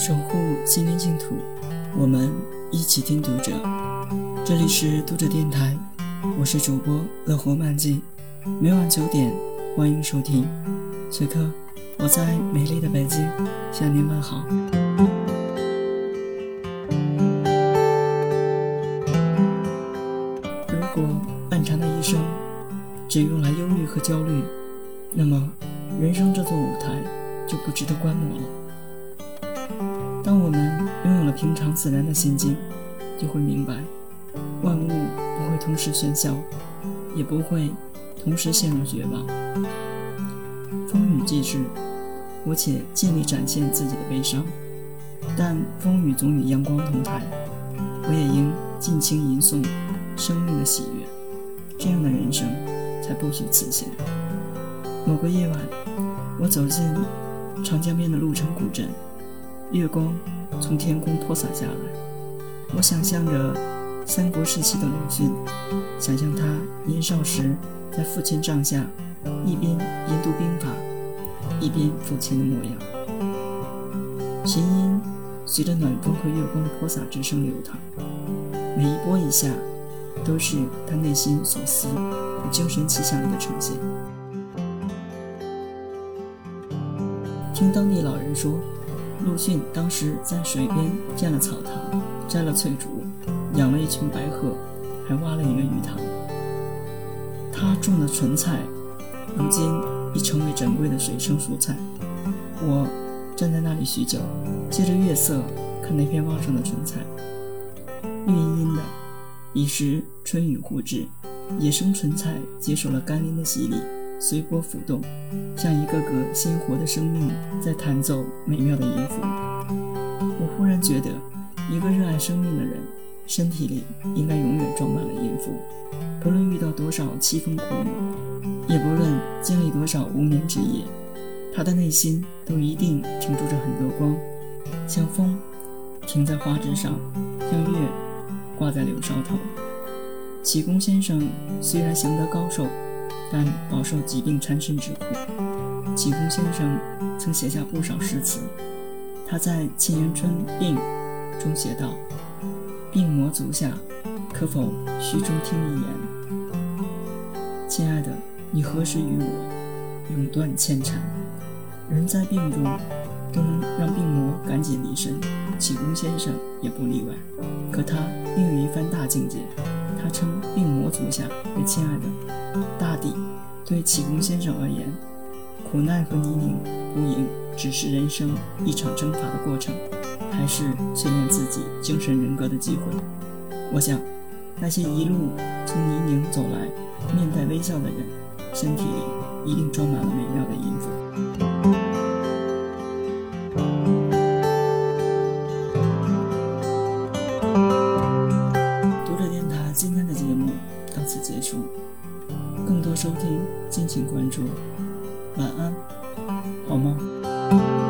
守护心灵净土，我们一起听读者。这里是读者电台，我是主播乐活漫记，每晚九点欢迎收听。此刻我在美丽的北京向您问好。如果漫长的一生只用来忧虑和焦虑，那么人生这座舞台就不值得观摩了。当我们拥有了平常自然的心境，就会明白，万物不会同时喧嚣，也不会同时陷入绝望。风雨既至，我且尽力展现自己的悲伤，但风雨总与阳光同台，我也应尽情吟诵生命的喜悦。这样的人生，才不虚此行。某个夜晚，我走进长江边的鹿城古镇。月光从天空泼洒下来，我想象着三国时期的鲁迅，想象他年少时在父亲帐下，一边研读兵法，一边抚琴的模样。琴音随着暖风和月光的泼洒之声流淌，每一波一下，都是他内心所思和精神气象里的呈现。听当地老人说。陆逊当时在水边建了草堂，摘了翠竹，养了一群白鹤，还挖了一个鱼塘。他种的莼菜，如今已成为珍贵的水生蔬菜。我站在那里许久，借着月色看那片旺盛的莼菜，绿茵茵的。彼时春雨互至，野生莼菜接受了甘霖的洗礼。随波浮动，像一个个鲜活的生命在弹奏美妙的音符。我忽然觉得，一个热爱生命的人，身体里应该永远装满了音符。不论遇到多少凄风苦雨，也不论经历多少无眠之夜，他的内心都一定停驻着很多光，像风停在花枝上，像月挂在柳梢头。启功先生虽然降得高寿。但饱受疾病缠身之苦，启功先生曾写下不少诗词。他在《沁园春·病》中写道：“病魔足下，可否虚中听一言？亲爱的，你何时与我永断牵缠？”人在病中都能让病魔赶紧离身，启功先生也不例外。可他另有一番大境界。他称病魔足下为亲爱的大。对启功先生而言，苦难和泥泞无影只是人生一场征伐的过程，还是淬炼自己精神人格的机会。我想，那些一路从泥泞走来、面带微笑的人，身体里一定装满了美妙的音符。读者电台今天的节目到此结束。更多收听，敬请关注。晚安，好吗？